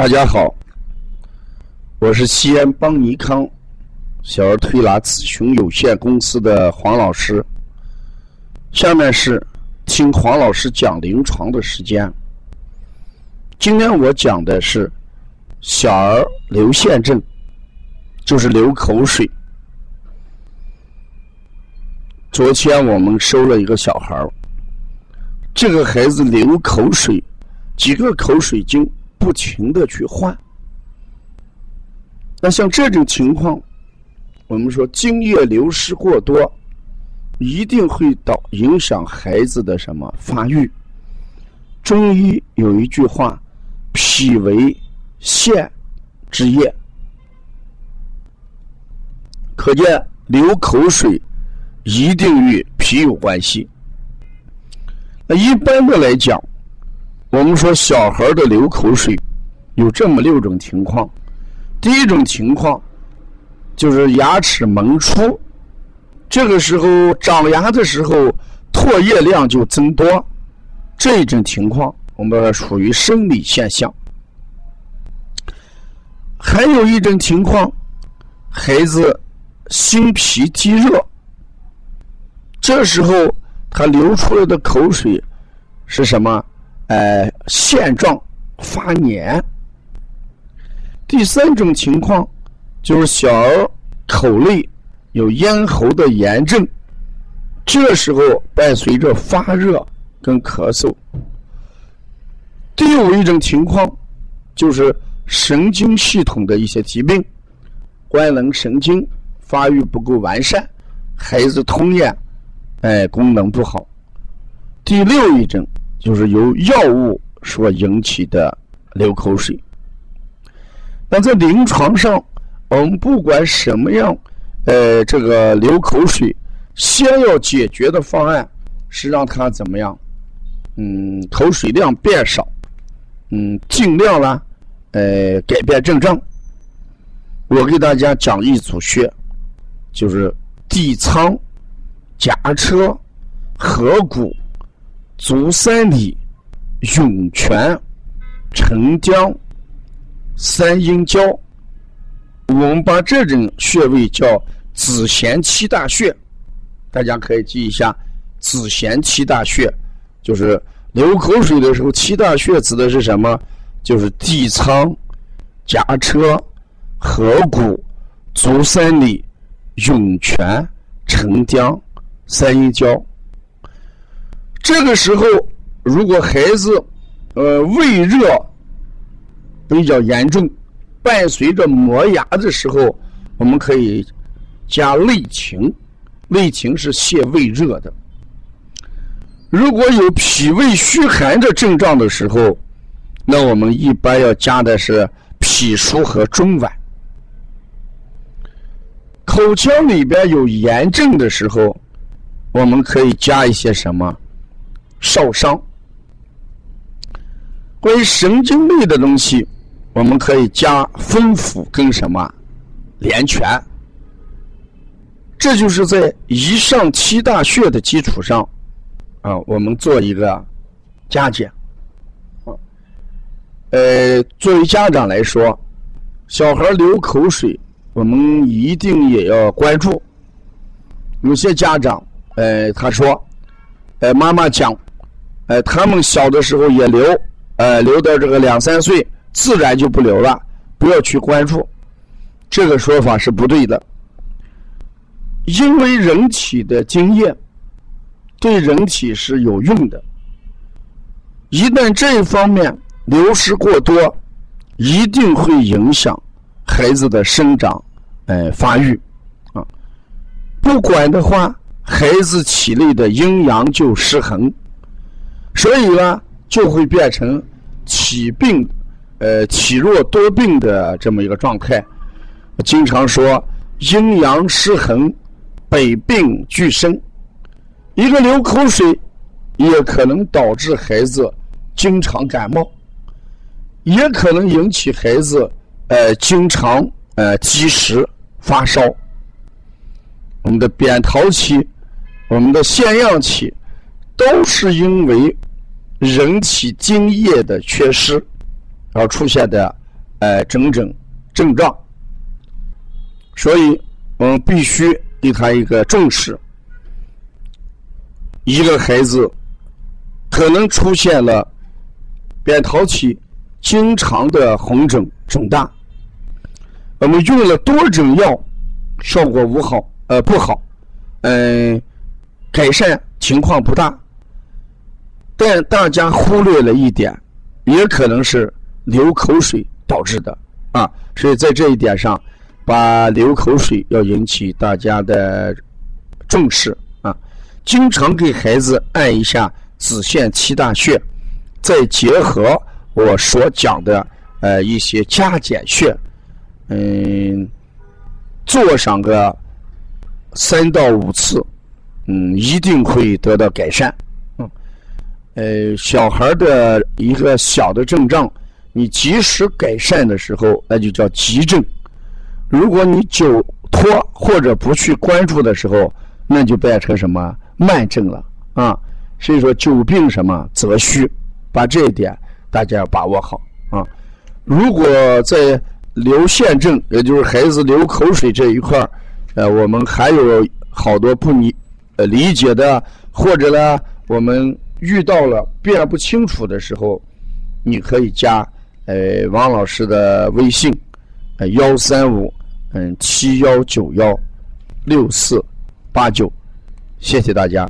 大家好，我是西安邦尼康小儿推拿咨询有限公司的黄老师。下面是听黄老师讲临床的时间。今天我讲的是小儿流涎症，就是流口水。昨天我们收了一个小孩儿，这个孩子流口水，几个口水巾不停的去换。那像这种情况，我们说精液流失过多，一定会导影响孩子的什么发育？中医有一句话：“脾为腺之液”，可见流口水。一定与脾有关系。那一般的来讲，我们说小孩的流口水有这么六种情况。第一种情况就是牙齿萌出，这个时候长牙的时候唾液量就增多，这一种情况我们属于生理现象。还有一种情况，孩子心脾积热。这时候，他流出来的口水是什么？呃，现状发黏。第三种情况就是小儿口内有咽喉的炎症，这时候伴随着发热跟咳嗽。第五一种情况就是神经系统的一些疾病，官能神经发育不够完善，孩子吞咽。哎，功能不好。第六一种就是由药物所引起的流口水。那在临床上，我们不管什么样，呃，这个流口水，先要解决的方案是让它怎么样？嗯，口水量变少，嗯，尽量呢，呃，改变症状。我给大家讲一组穴，就是地仓。颊车、合谷、足三里、涌泉、沉江、三阴交，我们把这种穴位叫子弦七大穴，大家可以记一下。子弦七大穴就是流口水的时候，七大穴指的是什么？就是地仓、颊车、合谷、足三里、涌泉、沉江。三阴交，这个时候，如果孩子呃胃热比较严重，伴随着磨牙的时候，我们可以加内情。内情是泻胃热的。如果有脾胃虚寒的症状的时候，那我们一般要加的是脾腧和中脘。口腔里边有炎症的时候。我们可以加一些什么？少商。关于神经类的东西，我们可以加风府跟什么？连泉。这就是在以上七大穴的基础上，啊，我们做一个加减。啊呃，作为家长来说，小孩流口水，我们一定也要关注。有些家长。呃，他说，呃，妈妈讲，呃，他们小的时候也流，呃，流到这个两三岁，自然就不流了，不要去关注，这个说法是不对的。因为人体的精液对人体是有用的，一旦这一方面流失过多，一定会影响孩子的生长，呃，发育，啊，不管的话。孩子体内的阴阳就失衡，所以呢，就会变成体病，呃，体弱多病的这么一个状态。经常说阴阳失衡，百病俱生。一个流口水，也可能导致孩子经常感冒，也可能引起孩子呃经常呃积食发烧。我们的扁桃体。我们的腺样体都是因为人体精液的缺失而出现的呃整整症状，所以我们必须给他一个重视。一个孩子可能出现了扁桃体经常的红肿肿大，我们用了多种药，效果无好，呃不好，嗯，改善情况不大。但大家忽略了一点，也可能是流口水导致的啊。所以在这一点上，把流口水要引起大家的重视啊。经常给孩子按一下子线七大穴，再结合我所讲的呃一些加减穴，嗯，做上个三到五次，嗯，一定会得到改善。呃，小孩的一个小的症状，你及时改善的时候，那就叫急症；如果你久拖或者不去关注的时候，那就变成什么慢症了啊。所以说，久病什么则虚，把这一点大家要把握好啊。如果在流腺症，也就是孩子流口水这一块呃，我们还有好多不理呃理解的，或者呢，我们。遇到了辨不清楚的时候，你可以加呃王老师的微信，呃幺三五嗯七幺九幺六四八九，谢谢大家。